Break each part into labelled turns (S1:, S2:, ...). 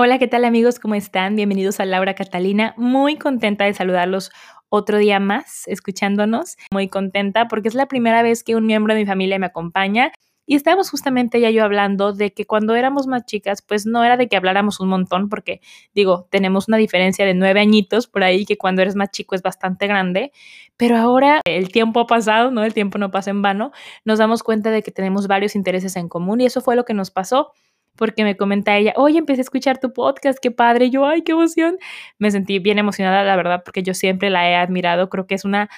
S1: Hola, ¿qué tal amigos? ¿Cómo están? Bienvenidos a Laura Catalina. Muy contenta de saludarlos otro día más escuchándonos. Muy contenta porque es la primera vez que un miembro de mi familia me acompaña. Y estábamos justamente ya yo hablando de que cuando éramos más chicas, pues no era de que habláramos un montón, porque digo, tenemos una diferencia de nueve añitos por ahí, que cuando eres más chico es bastante grande, pero ahora el tiempo ha pasado, ¿no? El tiempo no pasa en vano, nos damos cuenta de que tenemos varios intereses en común y eso fue lo que nos pasó porque me comenta ella, oye, empecé a escuchar tu podcast, qué padre, yo, ay, qué emoción. Me sentí bien emocionada, la verdad, porque yo siempre la he admirado, creo que es una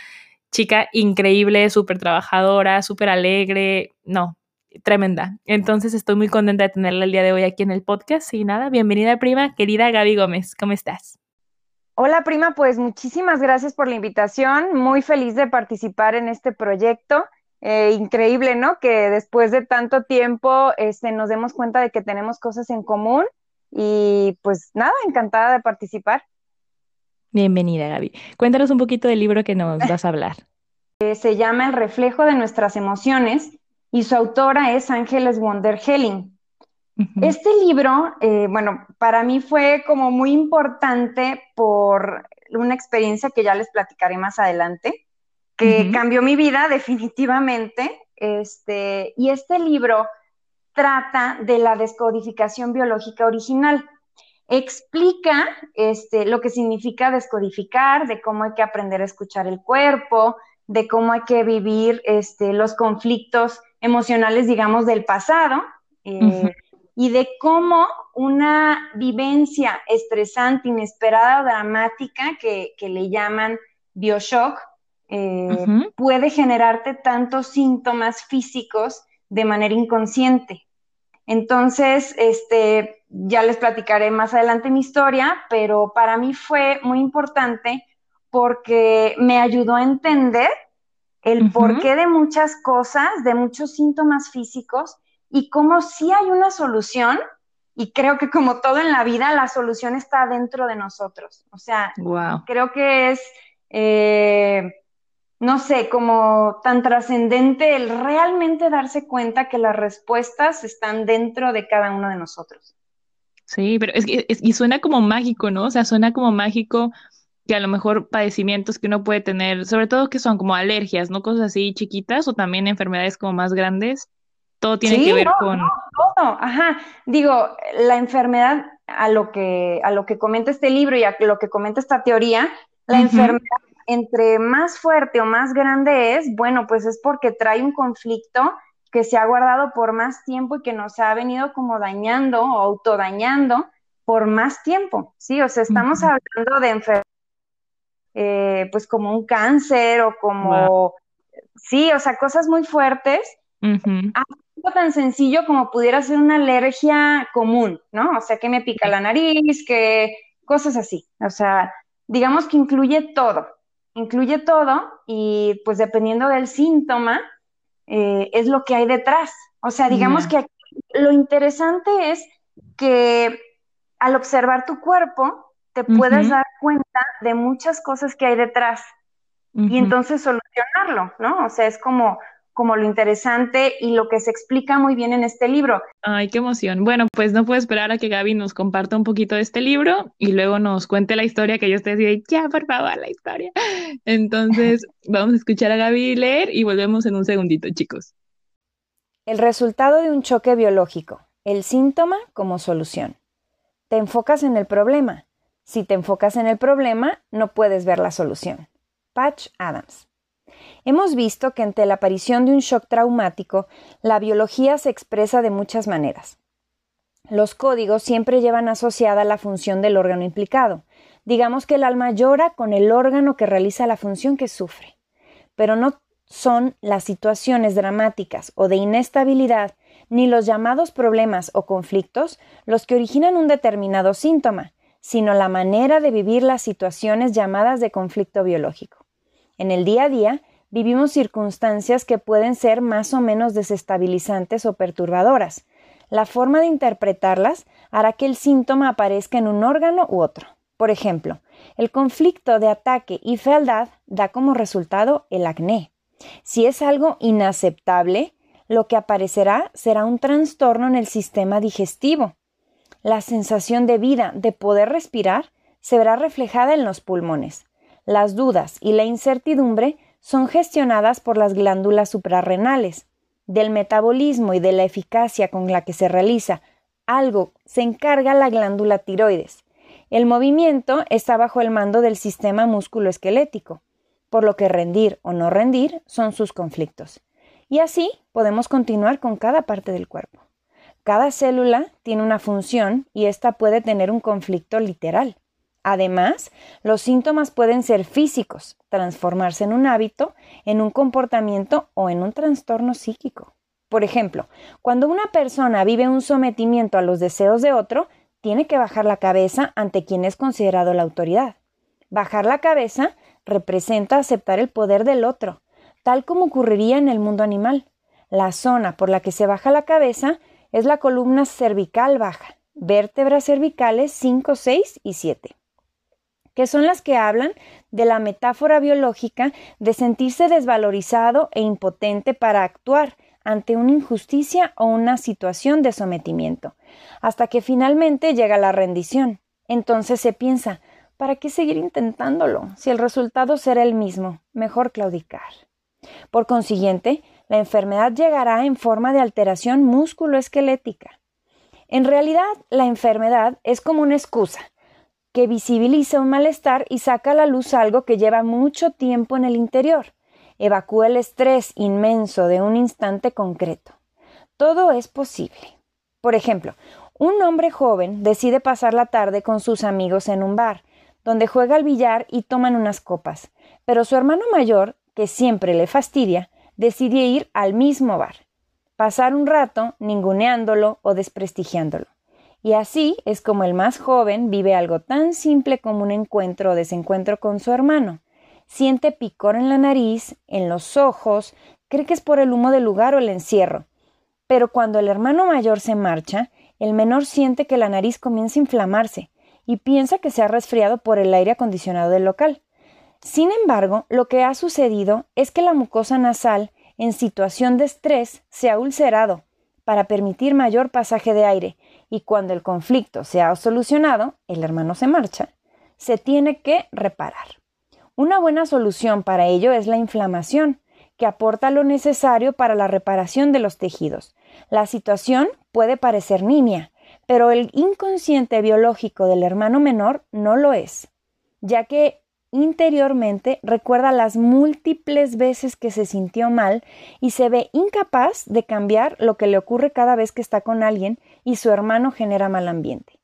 S1: chica increíble, súper trabajadora, súper alegre, no, tremenda. Entonces estoy muy contenta de tenerla el día de hoy aquí en el podcast y nada, bienvenida prima, querida Gaby Gómez, ¿cómo estás?
S2: Hola prima, pues muchísimas gracias por la invitación, muy feliz de participar en este proyecto eh, increíble, ¿no? Que después de tanto tiempo este, nos demos cuenta de que tenemos cosas en común y pues nada, encantada de participar.
S1: Bienvenida, Gaby. Cuéntanos un poquito del libro que nos vas a hablar.
S2: Eh, se llama El reflejo de nuestras emociones y su autora es Ángeles Wonder Helling. Este libro, eh, bueno, para mí fue como muy importante por una experiencia que ya les platicaré más adelante que cambió mi vida definitivamente. Este, y este libro trata de la descodificación biológica original. Explica este, lo que significa descodificar, de cómo hay que aprender a escuchar el cuerpo, de cómo hay que vivir este, los conflictos emocionales, digamos, del pasado, eh, y de cómo una vivencia estresante, inesperada o dramática, que, que le llaman bioshock, eh, puede generarte tantos síntomas físicos de manera inconsciente. Entonces, este, ya les platicaré más adelante mi historia, pero para mí fue muy importante porque me ayudó a entender el porqué de muchas cosas, de muchos síntomas físicos y cómo sí hay una solución. Y creo que como todo en la vida, la solución está dentro de nosotros. O sea, creo que es eh, no sé, como tan trascendente el realmente darse cuenta que las respuestas están dentro de cada uno de nosotros.
S1: Sí, pero es, que y suena como mágico, ¿no? O sea, suena como mágico que a lo mejor padecimientos que uno puede tener, sobre todo que son como alergias, ¿no? Cosas así chiquitas o también enfermedades como más grandes, todo tiene que ver con...
S2: No, todo, ajá. Digo, la enfermedad, a lo que, a lo que comenta este libro y a lo que comenta esta teoría, la enfermedad entre más fuerte o más grande es, bueno, pues es porque trae un conflicto que se ha guardado por más tiempo y que nos ha venido como dañando o autodañando por más tiempo, ¿sí? O sea, estamos hablando de enfermedades, eh, pues como un cáncer o como, sí, o sea, cosas muy fuertes, algo tan sencillo como pudiera ser una alergia común, ¿no? O sea, que me pica la nariz, que cosas así, o sea, digamos que incluye todo, incluye todo y pues dependiendo del síntoma eh, es lo que hay detrás. O sea, digamos que lo interesante es que al observar tu cuerpo te puedes dar cuenta de muchas cosas que hay detrás y entonces solucionarlo, ¿no? O sea, es como como lo interesante y lo que se explica muy bien en este libro.
S1: Ay, qué emoción. Bueno, pues no puedo esperar a que Gaby nos comparta un poquito de este libro y luego nos cuente la historia que yo estoy así ya, por favor, la historia. Entonces, vamos a escuchar a Gaby leer y volvemos en un segundito, chicos.
S3: El resultado de un choque biológico, el síntoma como solución. Te enfocas en el problema. Si te enfocas en el problema, no puedes ver la solución. Patch Adams. Hemos visto que ante la aparición de un shock traumático, la biología se expresa de muchas maneras. Los códigos siempre llevan asociada la función del órgano implicado. Digamos que el alma llora con el órgano que realiza la función que sufre. Pero no
S2: son las situaciones dramáticas o de inestabilidad, ni los llamados problemas o conflictos los que originan un determinado síntoma, sino la manera de vivir las situaciones llamadas de conflicto biológico. En el día a día, vivimos circunstancias que pueden ser más o menos desestabilizantes o perturbadoras. La forma de interpretarlas hará que el síntoma aparezca en un órgano u otro. Por ejemplo, el conflicto de ataque y fealdad da como resultado el acné. Si es algo inaceptable, lo que aparecerá será un trastorno en el sistema digestivo. La sensación de vida, de poder respirar, se verá reflejada en los pulmones. Las dudas y la incertidumbre son gestionadas por las glándulas suprarrenales. Del metabolismo y de la eficacia con la que se realiza algo se encarga la glándula tiroides. El movimiento está bajo el mando del sistema musculoesquelético, por lo que rendir o no rendir son sus conflictos. Y así podemos continuar con cada parte del cuerpo. Cada célula tiene una función y ésta puede tener un conflicto literal. Además, los síntomas pueden ser físicos, transformarse en un hábito, en un comportamiento o en un trastorno psíquico. Por ejemplo, cuando una persona vive un sometimiento a los deseos de otro, tiene que bajar la cabeza ante quien es considerado la autoridad. Bajar la cabeza representa aceptar el poder del otro, tal como ocurriría en el mundo animal. La zona por la que se baja la cabeza es la columna cervical baja, vértebras cervicales 5, 6 y 7 que son las que hablan de la metáfora biológica de sentirse desvalorizado e impotente para actuar ante una injusticia o una situación de sometimiento, hasta que finalmente llega la rendición. Entonces se piensa, ¿para qué seguir intentándolo si el resultado será el mismo? Mejor claudicar. Por consiguiente, la enfermedad llegará en forma de alteración músculo-esquelética. En realidad, la enfermedad es como una excusa que visibiliza un malestar y saca a la luz algo que lleva mucho tiempo en el interior. Evacúa el estrés inmenso de un instante concreto. Todo es posible. Por ejemplo, un hombre joven decide pasar la tarde con sus amigos en un bar, donde juega al billar y toman unas copas, pero su hermano mayor, que siempre le fastidia, decide ir al mismo bar, pasar un rato ninguneándolo o desprestigiándolo. Y así es como el más joven vive algo tan simple como un encuentro o desencuentro con su hermano. Siente picor en la nariz, en los ojos, cree que es por el humo del lugar o el encierro. Pero cuando el hermano mayor se marcha, el menor siente que la nariz comienza a inflamarse y piensa que se ha resfriado por el aire acondicionado del local. Sin embargo, lo que ha sucedido es que la mucosa nasal, en situación de estrés, se ha ulcerado para permitir mayor pasaje de aire y cuando el conflicto se ha solucionado, el hermano se marcha, se tiene que reparar. Una buena solución para ello es la inflamación, que aporta lo necesario para la reparación de los tejidos. La situación puede parecer nimia, pero el inconsciente biológico del hermano menor no lo es, ya que interiormente recuerda las múltiples veces que se sintió mal y se ve incapaz de cambiar lo que le ocurre cada vez que está con alguien y su hermano genera mal ambiente.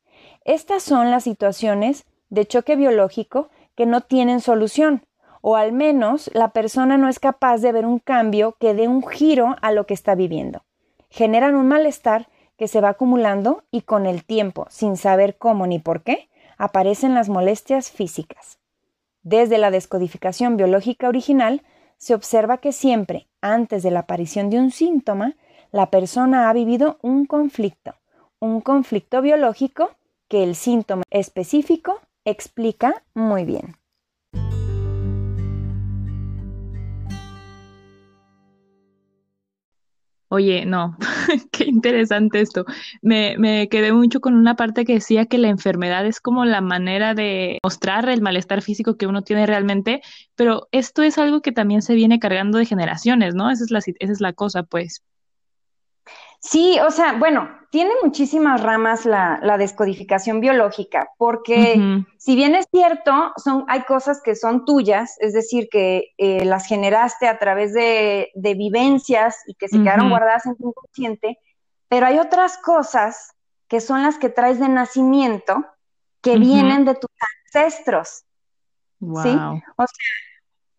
S2: Estas son las situaciones de choque biológico que no tienen solución, o al menos la persona no es capaz de ver un cambio que dé un giro a lo que está viviendo. Generan un malestar que se va acumulando y con el tiempo, sin saber cómo ni por qué, aparecen las molestias físicas. Desde la descodificación biológica original, se observa que siempre, antes de la aparición de un síntoma, la persona ha vivido un conflicto, un conflicto biológico que el síntoma específico explica muy bien.
S1: Oye, no, qué interesante esto. Me, me, quedé mucho con una parte que decía que la enfermedad es como la manera de mostrar el malestar físico que uno tiene realmente, pero esto es algo que también se viene cargando de generaciones, ¿no? Esa es la, esa es la cosa, pues.
S4: Sí, o sea, bueno, tiene muchísimas ramas la, descodificación biológica, porque si bien es cierto, son, hay cosas que son tuyas, es decir, que eh, las generaste a través de, vivencias y que se quedaron guardadas en tu inconsciente, pero hay otras cosas que son las que traes de nacimiento que vienen de tus ancestros. ¿Sí? O sea,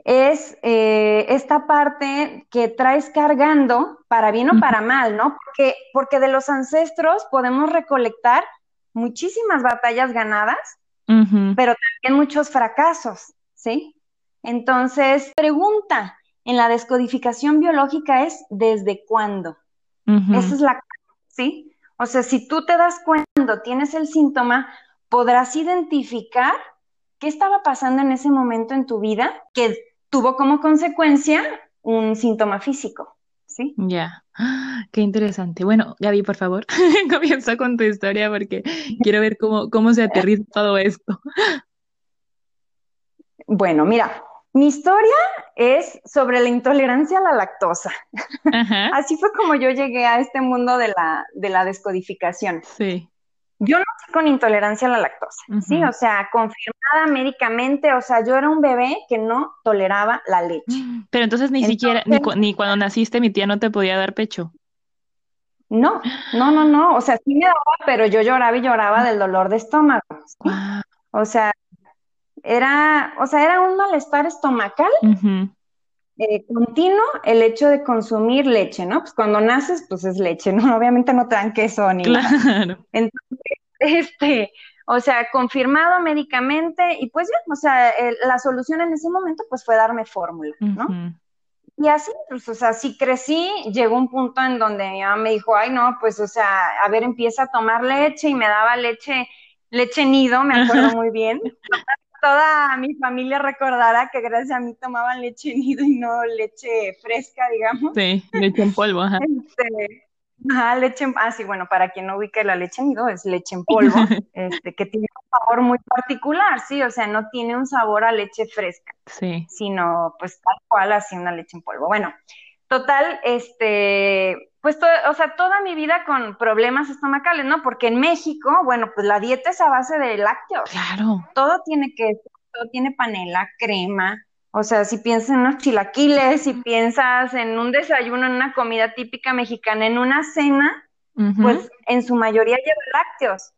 S2: es eh, esta parte que traes cargando para bien o para mal, ¿no? Porque, porque de los ancestros podemos recolectar muchísimas batallas ganadas, pero también muchos fracasos, ¿sí? Entonces, pregunta en la descodificación biológica es ¿desde cuándo? Esa es la, ¿sí? O sea, si tú te das cuenta tienes el síntoma, podrás identificar qué estaba pasando en ese momento en tu vida que tuvo como consecuencia un síntoma físico. ¿Sí?
S1: Ya, qué interesante. Bueno, Gaby, por favor, comienza con tu historia porque quiero ver cómo, cómo se aterriza todo esto.
S2: Bueno, mira, mi historia es sobre la intolerancia a la lactosa. Así fue como yo llegué a este mundo de la, de la descodificación.
S1: Sí.
S2: Yo nací con intolerancia a la lactosa, ¿sí? O sea, confirmada médicamente, o sea, yo era un bebé que no toleraba la leche.
S1: Pero entonces ni siquiera, ni, ni, cuando naciste mi tía no te podía dar pecho.
S2: No, no, no, no, o sea, sí me daba, pero yo lloraba y lloraba del dolor de estómago. O sea, era, o sea, era un malestar estomacal eh, continuo el hecho de consumir leche, ¿no? Pues cuando naces, pues es leche, ¿no? Obviamente no te dan queso ni nada. Entonces, este, o sea, confirmado médicamente y pues ya, o sea, la solución en ese momento pues fue darme fórmula, ¿no? Y así, pues, o sea, sí crecí, llegó un punto en donde mi mamá me dijo, ay, no, pues, o sea, a ver, empieza a tomar leche y me daba leche, leche nido, me acuerdo muy bien toda mi familia recordará que gracias a mí tomaban leche nido y no leche fresca, digamos.
S1: Sí, leche en polvo, ajá.
S2: Este, ajá, leche en, ah, sí, bueno, para quien no ubique la leche nido, es leche en polvo, este, que tiene un sabor muy particular, sí, o sea, no tiene un sabor a leche fresca,
S1: sí.
S2: sino pues tal cual así una leche en polvo. Bueno, total, este, pues, o sea, toda mi vida con problemas estomacales, ¿no? Porque en México, bueno, pues la dieta es a base de lácteos.
S1: Claro.
S2: Todo tiene que, todo tiene panela, crema. O sea, si piensas en unos chilaquiles, si piensas en un desayuno, en una comida típica mexicana, en una cena, pues en su mayoría lleva lácteos.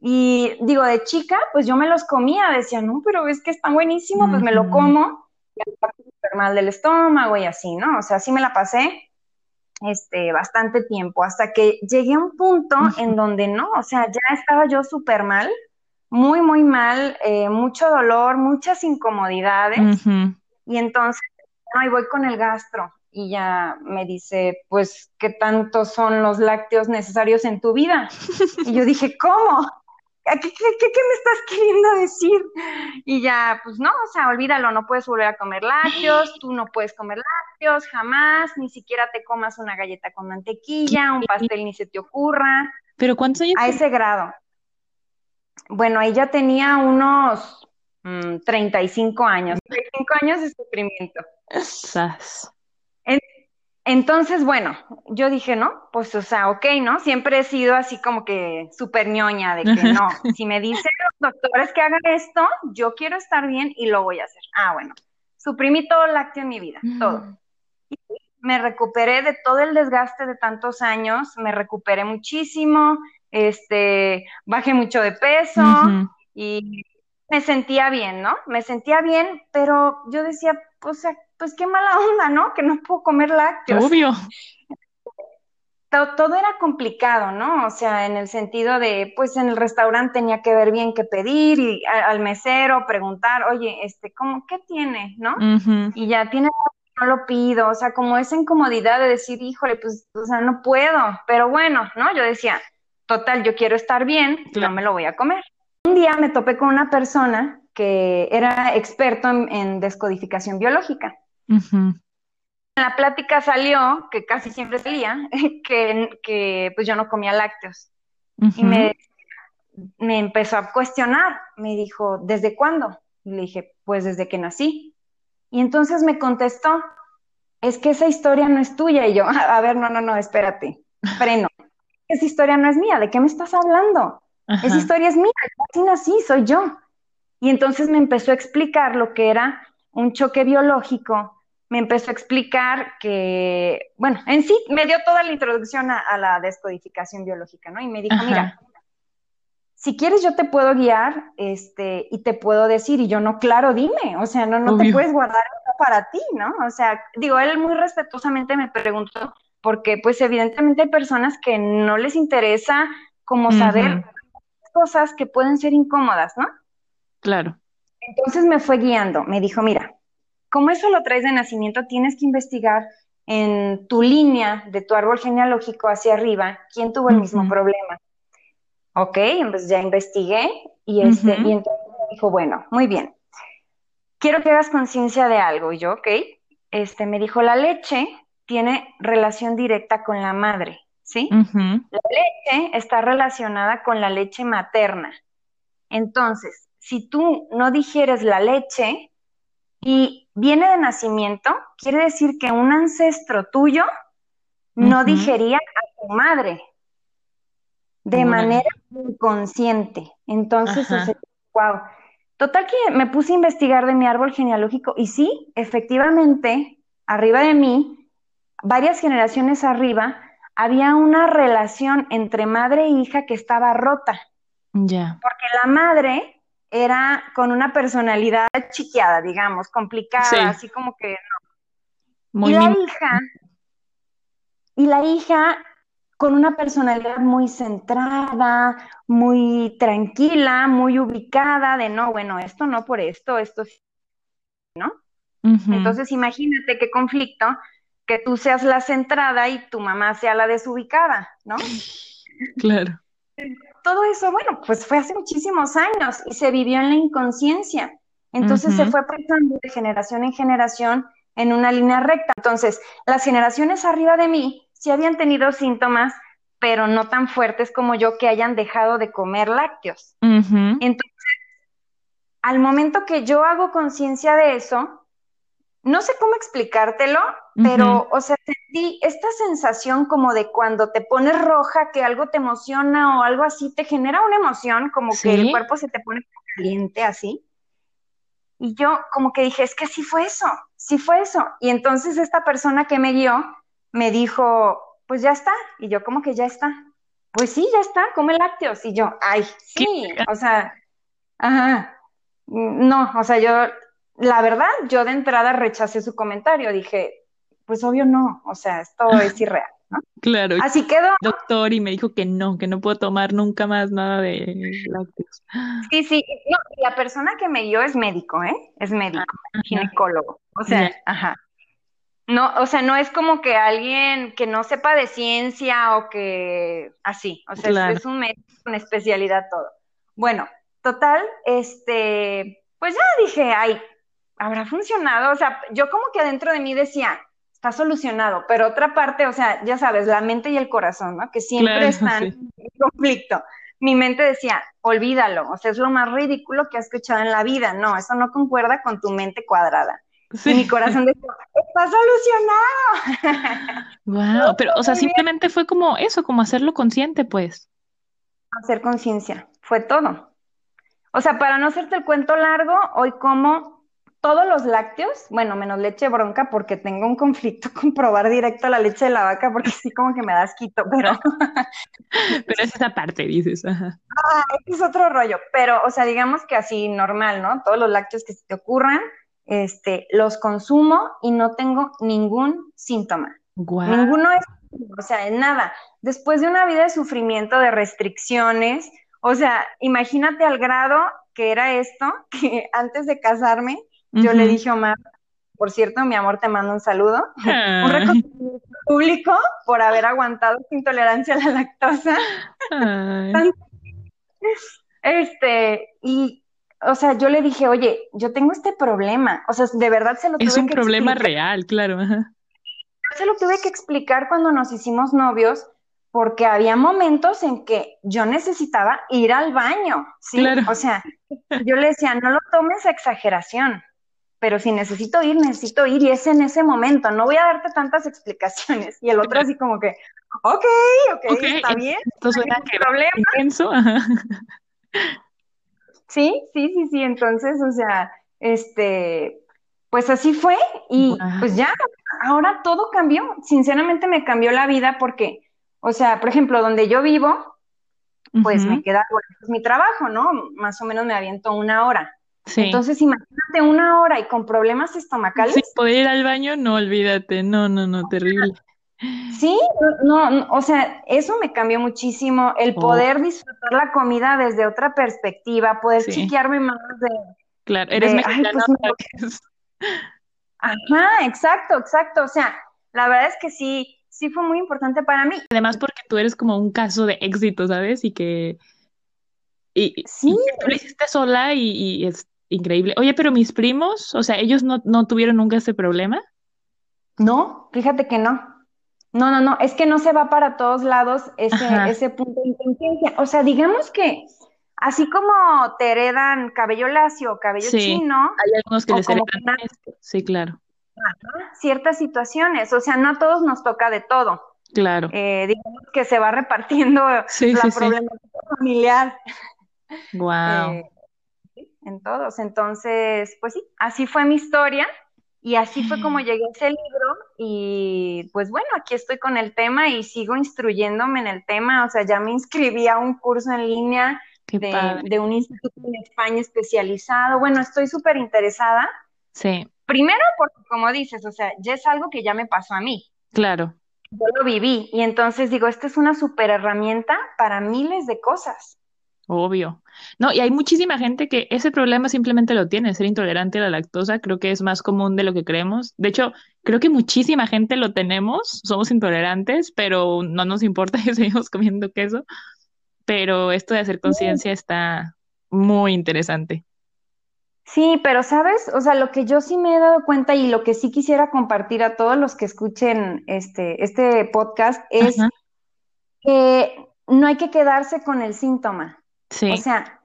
S2: Y digo, de chica, pues yo me los comía, decía, no, pero es que está buenísimo, pues me lo como, y súper mal del estómago y así, ¿no? O sea, así me la pasé este, bastante tiempo, hasta que llegué a un punto en donde no, o sea, ya estaba yo súper mal, muy, muy mal, eh, mucho dolor, muchas incomodidades, y entonces, ahí voy con el gastro, y ya me dice, pues, ¿qué tanto son los lácteos necesarios en tu vida? Y yo dije, ¿cómo? ¿Qué, qué, qué, me estás queriendo decir? Y ya, pues no, o sea, olvídalo, no puedes volver a comer lácteos, tú no puedes comer lácteos, jamás, ni siquiera te comas una galleta con mantequilla, un pastel ni se te ocurra.
S1: ¿Pero cuántos años?
S2: A ese grado. Bueno, ahí ya tenía unos 35 mm, años, 35 años de sufrimiento. Entonces, bueno, yo dije, no, pues, o sea, ok, ¿no? Siempre he sido así como que súper ñoña de que no, si me dicen los doctores que hagan esto, yo quiero estar bien y lo voy a hacer. Ah, bueno, suprimí todo el lácteo en mi vida, todo. Y me recuperé de todo el desgaste de tantos años, me recuperé muchísimo, este, bajé mucho de peso y me sentía bien, ¿no? Me sentía bien, pero yo decía, o sea, pues qué mala onda, ¿no? Que no puedo comer lácteos.
S1: Obvio.
S2: Todo, era complicado, ¿no? O sea, en el sentido de, pues en el restaurante tenía que ver bien qué pedir y al mesero preguntar, oye, este, ¿cómo, qué tiene, no? Y ya tiene, no lo pido, o sea, como esa incomodidad de decir, híjole, pues, o sea, no puedo, pero bueno, ¿no? Yo decía, total, yo quiero estar bien, no me lo voy a comer. Un día me topé con una persona que era experto en descodificación biológica. En la plática salió, que casi siempre salía, que, que pues yo no comía lácteos. Y me, me empezó a cuestionar, me dijo, ¿desde cuándo? Y le dije, pues desde que nací. Y entonces me contestó, es que esa historia no es tuya. Y yo, a ver, no, no, no, espérate, freno. Esa historia no es mía, ¿de qué me estás hablando? Esa historia es mía, así nací, soy yo. Y entonces me empezó a explicar lo que era un choque biológico me empezó a explicar que, bueno, en sí me dio toda la introducción a, la descodificación biológica, ¿no? Y me dijo, mira, si quieres yo te puedo guiar, este, y te puedo decir, y yo no, claro, dime, o sea, no, no te puedes guardar para ti, ¿no? O sea, digo, él muy respetuosamente me preguntó, porque pues evidentemente hay personas que no les interesa como saber cosas que pueden ser incómodas, ¿no?
S1: Claro.
S2: Entonces me fue guiando, me dijo, mira, como eso lo traes de nacimiento, tienes que investigar en tu línea de tu árbol genealógico hacia arriba quién tuvo el mismo problema. Ok, pues ya investigué y, este, y entonces me dijo, bueno, muy bien, quiero que hagas conciencia de algo. Y yo, ok, este, me dijo, la leche tiene relación directa con la madre, ¿sí? La leche está relacionada con la leche materna. Entonces, si tú no digieres la leche y viene de nacimiento, quiere decir que un ancestro tuyo no digería a tu madre de manera inconsciente. Entonces, wow. Total que me puse a investigar de mi árbol genealógico y sí, efectivamente, arriba de mí, varias generaciones arriba, había una relación entre madre e hija que estaba rota.
S1: Ya.
S2: Porque la madre era con una personalidad chiqueada, digamos, complicada, así como que no. y la hija, y la hija con una personalidad muy centrada, muy tranquila, muy ubicada, de no, bueno, esto no por esto, esto sí, ¿no? Entonces imagínate qué conflicto que tú seas la centrada y tu mamá sea la desubicada, ¿no?
S1: Claro.
S2: Todo eso, bueno, pues fue hace muchísimos años y se vivió en la inconsciencia. Entonces se fue pasando de generación en generación en una línea recta. Entonces, las generaciones arriba de mí sí habían tenido síntomas, pero no tan fuertes como yo que hayan dejado de comer lácteos. Entonces, al momento que yo hago conciencia de eso, no sé cómo explicártelo, pero, o sea, sentí esta sensación como de cuando te pones roja, que algo te emociona o algo así, te genera una emoción, como que el cuerpo se te pone caliente así. Y yo como que dije, es que sí fue eso, sí fue eso. Y entonces esta persona que me guió me dijo, pues ya está. Y yo, como que ya está? Pues sí, ya está, come lácteos. Y yo, ay, sí, o sea, ajá. No, o sea, yo, la verdad, yo de entrada rechacé su comentario. Dije, pues obvio no, o sea, esto es irreal. ¿no?
S1: Claro.
S2: Así quedó.
S1: Doctor, y me dijo que no, que no puedo tomar nunca más nada de lácteos.
S2: Sí, sí, no, la persona que me dio es médico, ¿eh? Es médico, ginecólogo. O sea, ajá. No, o sea, no es como que alguien que no sepa de ciencia o que así, o sea, es, un médico con especialidad todo. Bueno, total, este, pues ya dije, ay, habrá funcionado, o sea, yo como que adentro de mí decía, está solucionado, pero otra parte, o sea, ya sabes, la mente y el corazón, ¿no? Que siempre están en conflicto. Mi mente decía, olvídalo, o sea, es lo más ridículo que has escuchado en la vida, no, eso no concuerda con tu mente cuadrada. Sí. mi corazón decía, está solucionado.
S1: Wow, pero, o sea, simplemente fue como eso, como hacerlo consciente, pues.
S2: Hacer conciencia, fue todo. O sea, para no hacerte el cuento largo, hoy como todos los lácteos, bueno, menos leche bronca, porque tengo un conflicto con probar directo la leche de la vaca, porque sí como que me das quito, pero...
S1: pero es esa parte, dices. Ajá.
S2: Ah, es otro rollo, pero, o sea, digamos que así normal, ¿no? Todos los lácteos que se te ocurran, este, los consumo y no tengo ningún síntoma. Ninguno es, o sea, nada. Después de una vida de sufrimiento, de restricciones, o sea, imagínate al grado que era esto, que antes de casarme, yo le dije a Omar, por cierto, mi amor, te mando un saludo, un ah. reconocimiento público por haber aguantado su intolerancia a la lactosa. Este, y o sea, yo le dije, oye, yo tengo este problema. O sea, de verdad se lo tuve que
S1: Es un problema real, claro. Yo
S2: se lo tuve que explicar cuando nos hicimos novios, porque había momentos en que yo necesitaba ir al baño, ¿sí? Claro. O sea, yo le decía, no lo tomes a exageración, pero si necesito ir, necesito ir, y es en ese momento, no voy a darte tantas explicaciones. Y el otro así como que, ok, ok, está bien.
S1: Entonces, ¿qué problema? Intenso.
S2: Sí, sí, sí, sí. Entonces, o sea, este, pues así fue y pues ya, ahora todo cambió. Sinceramente me cambió la vida porque, o sea, por ejemplo, donde yo vivo, pues me queda pues, mi trabajo, ¿no? Más o menos me aviento una hora. Entonces, imagínate una hora y con problemas estomacales.
S1: Sí, poder ir al baño, no, olvídate, no, no, no, terrible.
S2: Sí, no, o sea, eso me cambió muchísimo, el oh. poder disfrutar la comida desde otra perspectiva, poder chiquearme más de...
S1: Claro, eres mexicano. Pues,
S2: Ajá, exacto, exacto, o sea, la verdad es que sí, sí fue muy importante para mí.
S1: Además porque tú eres como un caso de éxito, ¿sabes? Y que... Y,
S2: sí.
S1: tú lo hiciste sola y, es increíble. Oye, pero mis primos, o sea, ellos no, no tuvieron nunca ese problema.
S2: No, fíjate que no. No, no, no, es que no se va para todos lados ese, ese punto de inteligencia. O sea, digamos que así como te heredan cabello lacio, cabello chino.
S1: Hay algunos que les heredan esto. Sí, claro.
S2: ciertas situaciones, o sea, no a todos nos toca de todo.
S1: Claro.
S2: Eh, digamos que se va repartiendo la problemática familiar.
S1: Wow.
S2: Eh, en todos. Entonces, pues sí, así fue mi historia. Y así fue como llegué a ese libro y pues bueno, aquí estoy con el tema y sigo instruyéndome en el tema, o sea, ya me inscribí a un curso en línea de, un instituto en España especializado. Bueno, estoy súper interesada.
S1: Sí.
S2: Primero porque, como dices, o sea, ya es algo que ya me pasó a mí.
S1: Claro.
S2: Yo lo viví y entonces digo, esta es una súper herramienta para miles de cosas.
S1: Obvio. No, y hay muchísima gente que ese problema simplemente lo tiene, ser intolerante a la lactosa, creo que es más común de lo que creemos. De hecho, creo que muchísima gente lo tenemos, somos intolerantes, pero no nos importa que seguimos comiendo queso. Pero esto de hacer conciencia está muy interesante.
S2: Sí, pero sabes, o sea, lo que yo sí me he dado cuenta y lo que sí quisiera compartir a todos los que escuchen este, este podcast es que no hay que quedarse con el síntoma. O sea,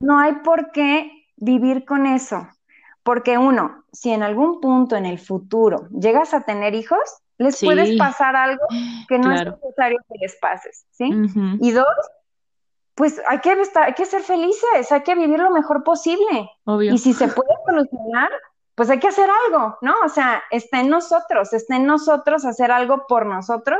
S2: no hay por qué vivir con eso. Porque uno, si en algún punto en el futuro llegas a tener hijos, les puedes pasar algo que no es necesario que les pases, ¿sí? Y dos, pues hay que, estar, hay que ser felices, hay que vivir lo mejor posible. Y si se puede solucionar, pues hay que hacer algo, ¿no? O sea, está en nosotros, está en nosotros hacer algo por nosotros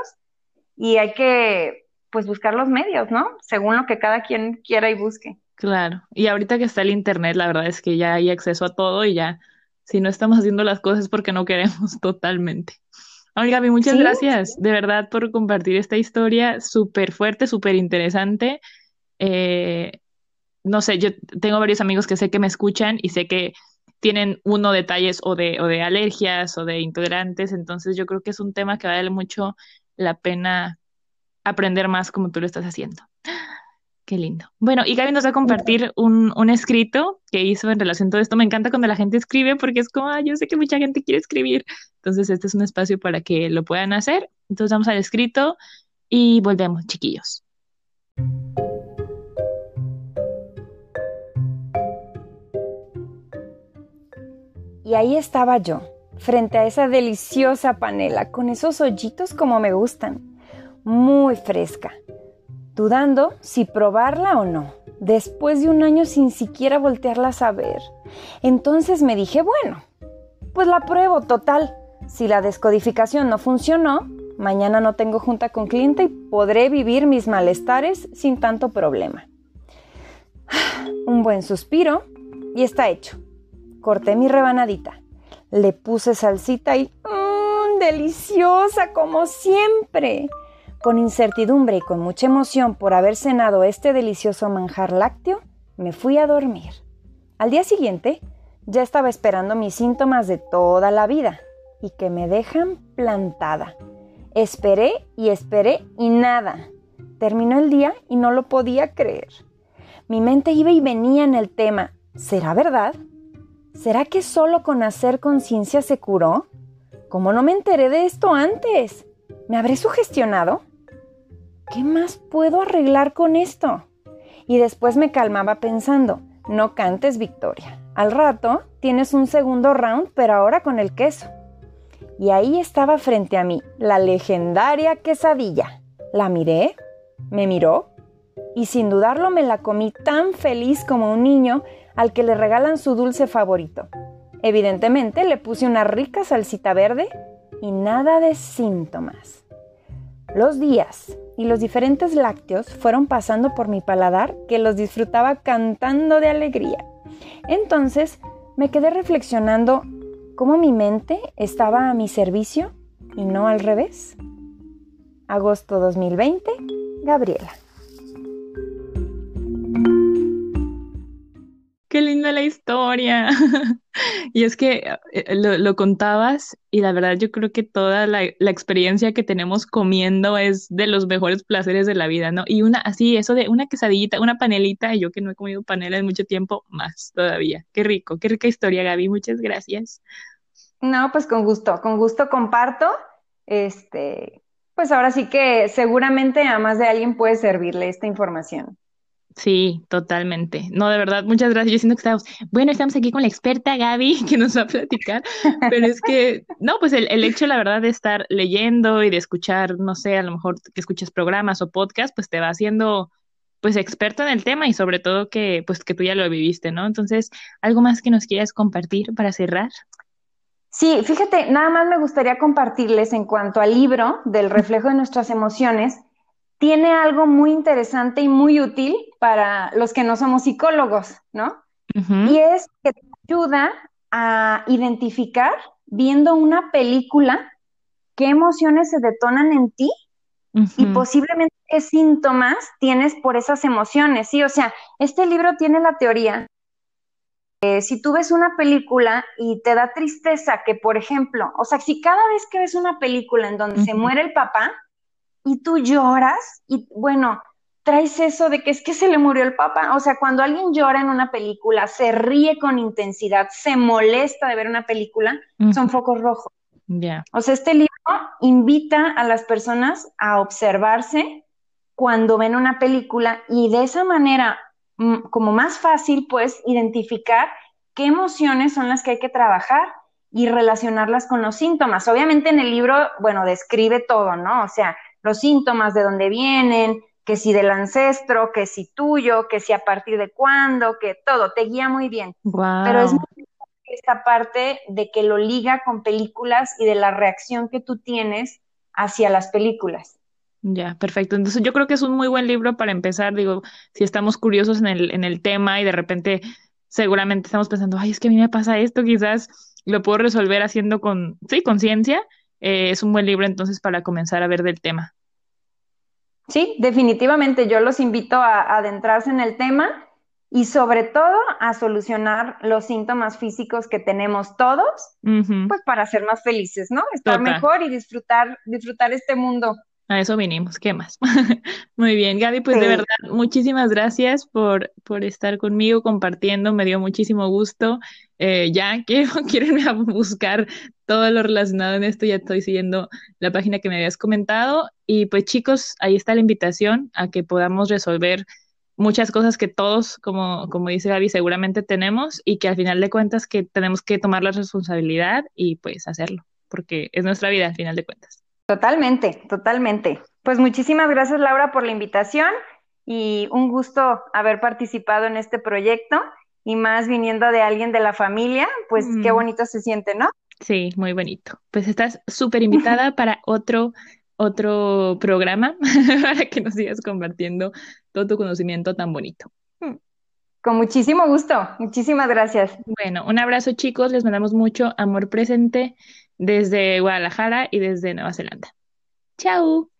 S2: y hay que pues buscar los medios, ¿no? Según lo que cada quien quiera y busque.
S1: Claro, y ahorita que está el Internet, la verdad es que ya hay acceso a todo y ya, si no estamos haciendo las cosas porque no queremos totalmente. Ay, Gaby, muchas gracias de verdad por compartir esta historia súper fuerte, súper interesante. Eh, no sé, yo tengo varios amigos que sé que me escuchan y sé que tienen uno detalles o de, o de alergias o de intolerantes, entonces yo creo que es un tema que vale mucho la pena aprender más como tú lo estás haciendo. Qué lindo. Bueno, y Gaby nos va a compartir un, un, escrito que hizo en relación a todo esto. Me encanta cuando la gente escribe porque es como, yo sé que mucha gente quiere escribir. Entonces, este es un espacio para que lo puedan hacer. Entonces, vamos al escrito y volvemos, chiquillos.
S3: Y ahí estaba yo, frente a esa deliciosa panela, con esos hoyitos como me gustan muy fresca, dudando si probarla o no, después de un año sin siquiera voltearla a ver. Entonces me dije, bueno, pues la pruebo total. Si la descodificación no funcionó, mañana no tengo junta con cliente y podré vivir mis malestares sin tanto problema. Un buen suspiro y está hecho. Corté mi rebanadita, le puse salsita y mmm, deliciosa como siempre. Con incertidumbre y con mucha emoción por haber cenado este delicioso manjar lácteo, me fui a dormir. Al día siguiente, ya estaba esperando mis síntomas de toda la vida y que me dejan plantada. Esperé y esperé y nada. Terminó el día y no lo podía creer. Mi mente iba y venía en el tema. ¿Será verdad? ¿Será que solo con hacer conciencia se curó? ¿Cómo no me enteré de esto antes? ¿Me habré sugestionado? ¿qué más puedo arreglar con esto? Y después me calmaba pensando, no cantes victoria. Al rato tienes un segundo round, pero ahora con el queso. Y ahí estaba frente a mí la legendaria quesadilla. La miré, me miró y sin dudarlo me la comí tan feliz como un niño al que le regalan su dulce favorito. Evidentemente le puse una rica salsita verde y nada de síntomas. Los días y los diferentes lácteos fueron pasando por mi paladar que los disfrutaba cantando de alegría. Entonces me quedé reflexionando cómo mi mente estaba a mi servicio y no al revés. Agosto 2020, Gabriela.
S1: Qué linda la historia. y es que eh, lo, contabas y la verdad yo creo que toda la, experiencia que tenemos comiendo es de los mejores placeres de la vida, ¿no? Y una así, eso de una quesadillita, una panelita, yo que no he comido panela en mucho tiempo, más todavía. Qué rico, qué rica historia, Gaby. Muchas gracias.
S2: No, pues con gusto, con gusto comparto. Este, pues ahora sí que seguramente a más de alguien puede servirle esta información.
S1: Sí, totalmente. No, de verdad, muchas gracias. Yo siento que estamos, bueno, estamos aquí con la experta Gaby que nos va a platicar, pero es que, no, pues el, el, hecho, la verdad, de estar leyendo y de escuchar, no sé, a lo mejor que escuches programas o podcasts, pues te va haciendo, pues, experto en el tema y sobre todo que, pues, que tú ya lo viviste, ¿no? Entonces, ¿algo más que nos quieras compartir para cerrar?
S2: Sí, fíjate, nada más me gustaría compartirles en cuanto al libro del reflejo de nuestras emociones, tiene algo muy interesante y muy útil para los que no somos psicólogos, ¿no? Y es que te ayuda a identificar, viendo una película, qué emociones se detonan en ti y posiblemente qué síntomas tienes por esas emociones, ¿sí? O sea, este libro tiene la teoría. si tú ves una película y te da tristeza que, por ejemplo, o sea, si cada vez que ves una película en donde se muere el papá, y tú lloras y bueno, traes eso de que es que se le murió el papá. O sea, cuando alguien llora en una película, se ríe con intensidad, se molesta de ver una película, son focos rojos.
S1: Ya.
S2: O sea, este libro invita a las personas a observarse cuando ven una película y de esa manera, mm, como más fácil, pues, identificar qué emociones son las que hay que trabajar y relacionarlas con los síntomas. Obviamente en el libro, bueno, describe todo, ¿no? O sea, los síntomas, de dónde vienen, que si del ancestro, que si tuyo, que si a partir de cuándo, que todo, te guía muy bien. Pero es muy esta parte de que lo liga con películas y de la reacción que tú tienes hacia las películas.
S1: Ya, perfecto. Entonces yo creo que es un muy buen libro para empezar. Digo, si estamos curiosos en el, en el tema y de repente seguramente estamos pensando, ay, es que a mí me pasa esto, quizás lo puedo resolver haciendo con, sí, conciencia eh, es un buen libro entonces para comenzar a ver del tema.
S2: Sí, definitivamente yo los invito a, adentrarse en el tema y sobre todo a solucionar los síntomas físicos que tenemos todos, pues para ser más felices, ¿no? Estar mejor y disfrutar, disfrutar este mundo.
S1: A eso vinimos, ¿qué más? Muy bien, Gaby, pues de verdad, muchísimas gracias por, por estar conmigo compartiendo, me dio muchísimo gusto. Eh, ya quiero, quiero buscar todo lo relacionado en esto, ya estoy siguiendo la página que me habías comentado. Y pues chicos, ahí está la invitación a que podamos resolver muchas cosas que todos, como, como dice Gaby, seguramente tenemos y que al final de cuentas que tenemos que tomar la responsabilidad y pues hacerlo, porque es nuestra vida al final de cuentas.
S2: Totalmente, totalmente. Pues muchísimas gracias Laura por la invitación y un gusto haber participado en este proyecto y más viniendo de alguien de la familia, pues qué mm. bonito se siente, ¿no?
S1: Sí, muy bonito. Pues estás súper invitada para otro, otro programa para que nos sigas compartiendo todo tu conocimiento tan bonito.
S2: Mm. Con muchísimo gusto. Muchísimas gracias.
S1: Bueno, un abrazo chicos. Les mandamos mucho amor presente desde Guadalajara y desde Nueva Zelanda. Chao.